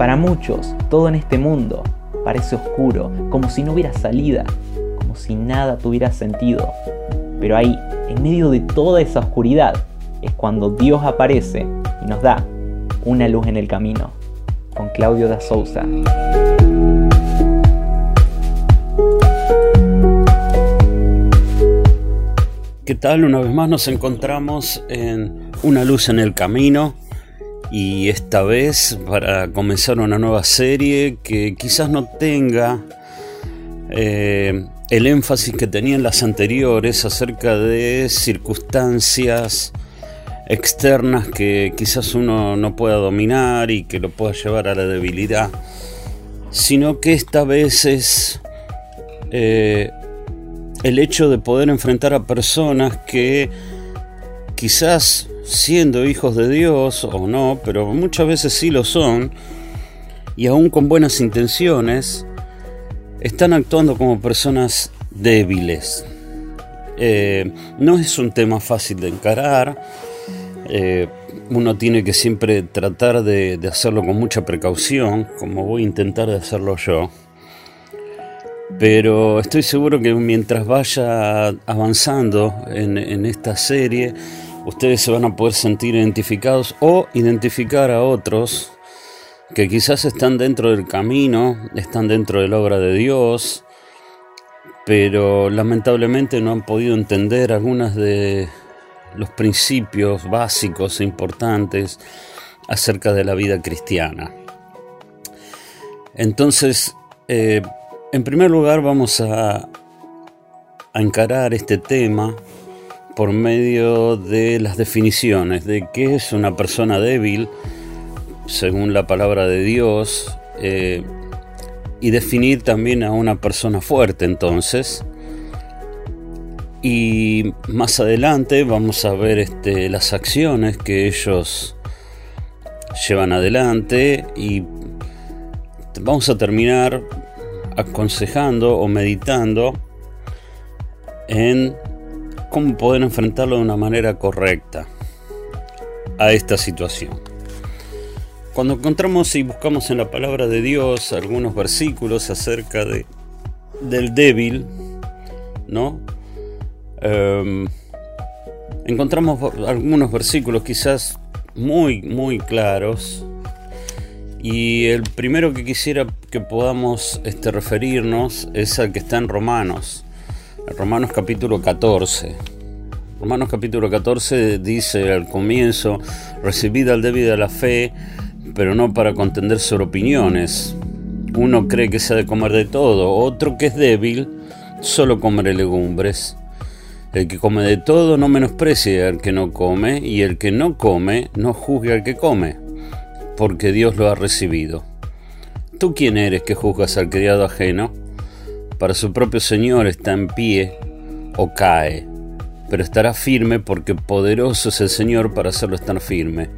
Para muchos, todo en este mundo parece oscuro, como si no hubiera salida, como si nada tuviera sentido. Pero ahí, en medio de toda esa oscuridad, es cuando Dios aparece y nos da una luz en el camino. Con Claudio da Souza. ¿Qué tal? Una vez más nos encontramos en Una luz en el camino y esta vez para comenzar una nueva serie que quizás no tenga eh, el énfasis que tenía en las anteriores acerca de circunstancias externas que quizás uno no pueda dominar y que lo pueda llevar a la debilidad, sino que esta vez es eh, el hecho de poder enfrentar a personas que quizás siendo hijos de Dios o no, pero muchas veces sí lo son, y aún con buenas intenciones, están actuando como personas débiles. Eh, no es un tema fácil de encarar, eh, uno tiene que siempre tratar de, hacerlo con mucha precaución, como voy a intentar de hacerlo yo. Pero estoy seguro que mientras vaya avanzando en, esta serie, ustedes se van a poder sentir identificados o identificar a otros que quizás están dentro del camino, están dentro de la obra de Dios, pero lamentablemente no han podido entender algunas de los principios básicos e importantes acerca de la vida cristiana. Entonces, eh, en primer lugar vamos a, a encarar este tema por medio de las definiciones de qué es una persona débil según la palabra de Dios eh, y definir también a una persona fuerte entonces. Y más adelante vamos a ver este, las acciones que ellos llevan adelante y vamos a terminar aconsejando o meditando en cómo poder enfrentarlo de una manera correcta a esta situación. Cuando encontramos y buscamos en la palabra de Dios algunos versículos acerca de, del débil, ¿no? Em, encontramos algunos versículos quizás muy, muy claros y el primero que quisiera que podamos este, referirnos es al que está en Romanos, Romanos capítulo 14. Romanos capítulo 14 dice al comienzo, recibid al débil de la fe, pero no para contender sobre opiniones. Uno cree que se ha de comer de todo, otro que es débil, solo comeré legumbres. El que come de todo no menosprecie al que no come, y el que no come no juzgue al que come porque Dios lo ha recibido. ¿Tú quién eres que juzgas al criado ajeno? Para su propio Señor está en pie o cae, pero estará firme porque poderoso es el Señor para hacerlo estar firme.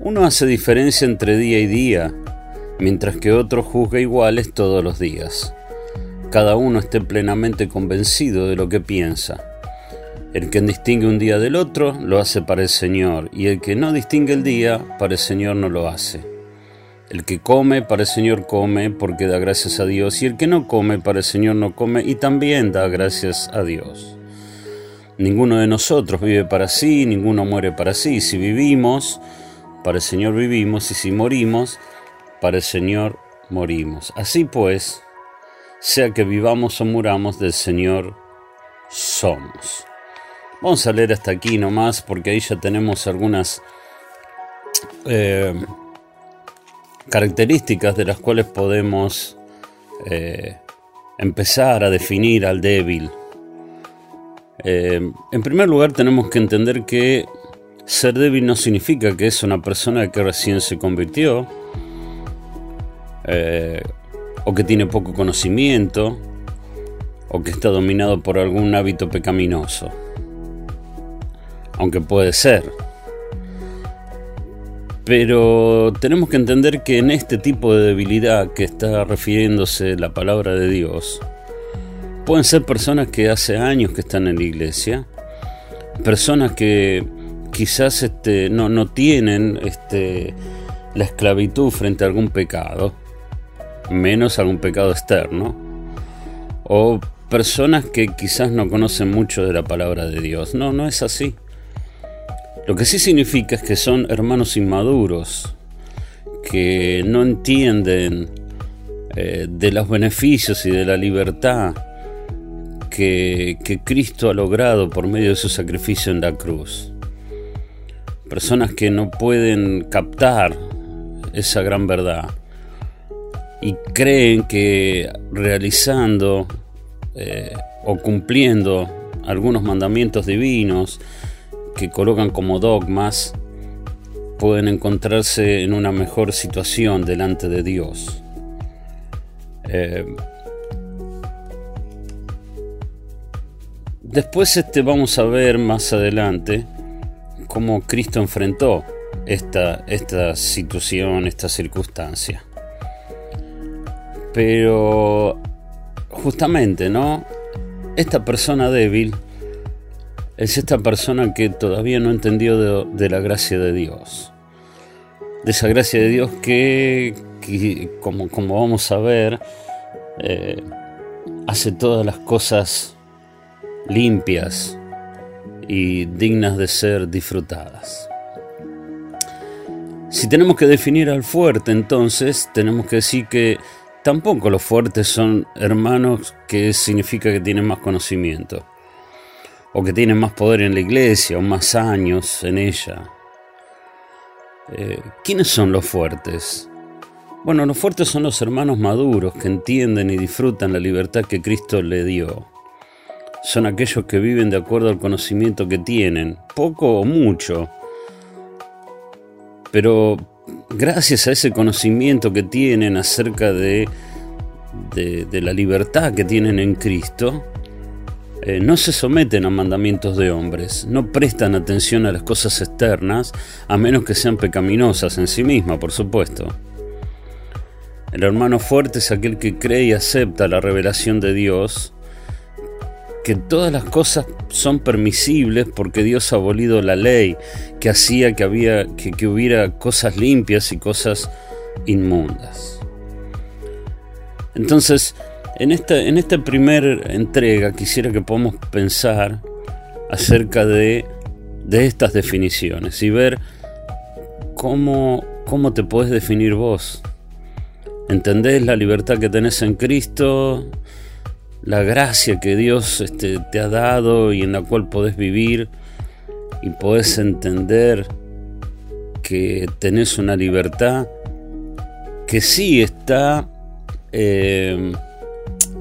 Uno hace diferencia entre día y día, mientras que otro juzga iguales todos los días. Cada uno esté plenamente convencido de lo que piensa. El que distingue un día del otro lo hace para el Señor, y el que no distingue el día para el Señor no lo hace. El que come para el Señor come porque da gracias a Dios, y el que no come para el Señor no come y también da gracias a Dios. Ninguno de nosotros vive para sí, ninguno muere para sí. Si vivimos, para el Señor vivimos, y si morimos, para el Señor morimos. Así pues, sea que vivamos o muramos, del Señor somos. Vamos a leer hasta aquí nomás porque ahí ya tenemos algunas eh, características de las cuales podemos eh, empezar a definir al débil. Eh, en primer lugar tenemos que entender que ser débil no significa que es una persona que recién se convirtió o que tiene poco conocimiento o que está dominado por algún hábito pecaminoso aunque puede ser. Pero tenemos que entender que en este tipo de debilidad que está refiriéndose la palabra de Dios, pueden ser personas que hace años que están en la iglesia, personas que quizás este, no, no tienen este, la esclavitud frente a algún pecado, menos algún pecado externo, o personas que quizás no conocen mucho de la palabra de Dios. No, no es así. Lo que sí significa es que son hermanos inmaduros, que no entienden eh, de los beneficios y de la libertad que, Cristo ha logrado por medio de su sacrificio en la cruz. Personas que no pueden captar esa gran verdad y creen que realizando eh, o cumpliendo algunos mandamientos divinos que colocan como dogmas, pueden encontrarse en una mejor situación delante de Dios. Eh, después este, vamos a ver más adelante cómo Cristo enfrentó esta, esta situación, esta circunstancia. Pero justamente, ¿no? Esta persona débil es esta persona que todavía no entendió de, la gracia de Dios. De esa gracia de Dios que, como, vamos a ver, eh, hace todas las cosas limpias y dignas de ser disfrutadas. Si tenemos que definir al fuerte, entonces tenemos que decir que Tampoco los fuertes son hermanos que significa que tienen más conocimiento, o que tienen más poder en la iglesia, o más años en ella. Eh, ¿Quiénes son los fuertes? Bueno, los fuertes son los hermanos maduros que entienden y disfrutan la libertad que Cristo le dio. Son aquellos que viven de acuerdo al conocimiento que tienen, poco o mucho, pero gracias a ese conocimiento que tienen acerca de, de, la libertad que tienen en Cristo, eh, no se someten a mandamientos de hombres, no prestan atención a las cosas externas, a menos que sean pecaminosas en sí mismas, por supuesto. El hermano fuerte es aquel que cree y acepta la revelación de Dios, que todas las cosas son permisibles porque Dios ha abolido la ley que hacía que, había, que, hubiera cosas limpias y cosas inmundas. Entonces, en esta, en esta primera entrega quisiera que podamos pensar acerca de, de estas definiciones y ver cómo, cómo te puedes definir vos. ¿Entendés la libertad que tenés en Cristo? la gracia que Dios este, te ha dado y en la cual podés vivir y podés entender que tenés una libertad que sí está eh,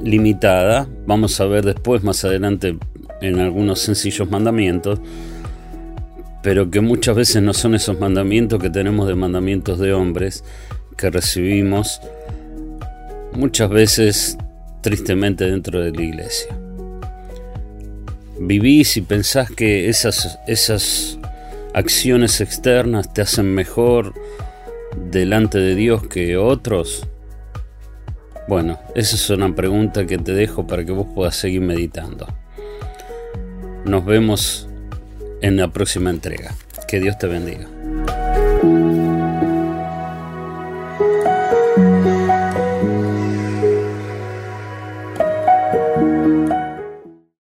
limitada, vamos a ver después más adelante en algunos sencillos mandamientos, pero que muchas veces no son esos mandamientos que tenemos de mandamientos de hombres que recibimos muchas veces tristemente dentro de la iglesia. Vivís y pensás que esas, esas acciones externas te hacen mejor delante de Dios que otros. Bueno, esa es una pregunta que te dejo para que vos puedas seguir meditando. Nos vemos en la próxima entrega. Que Dios te bendiga.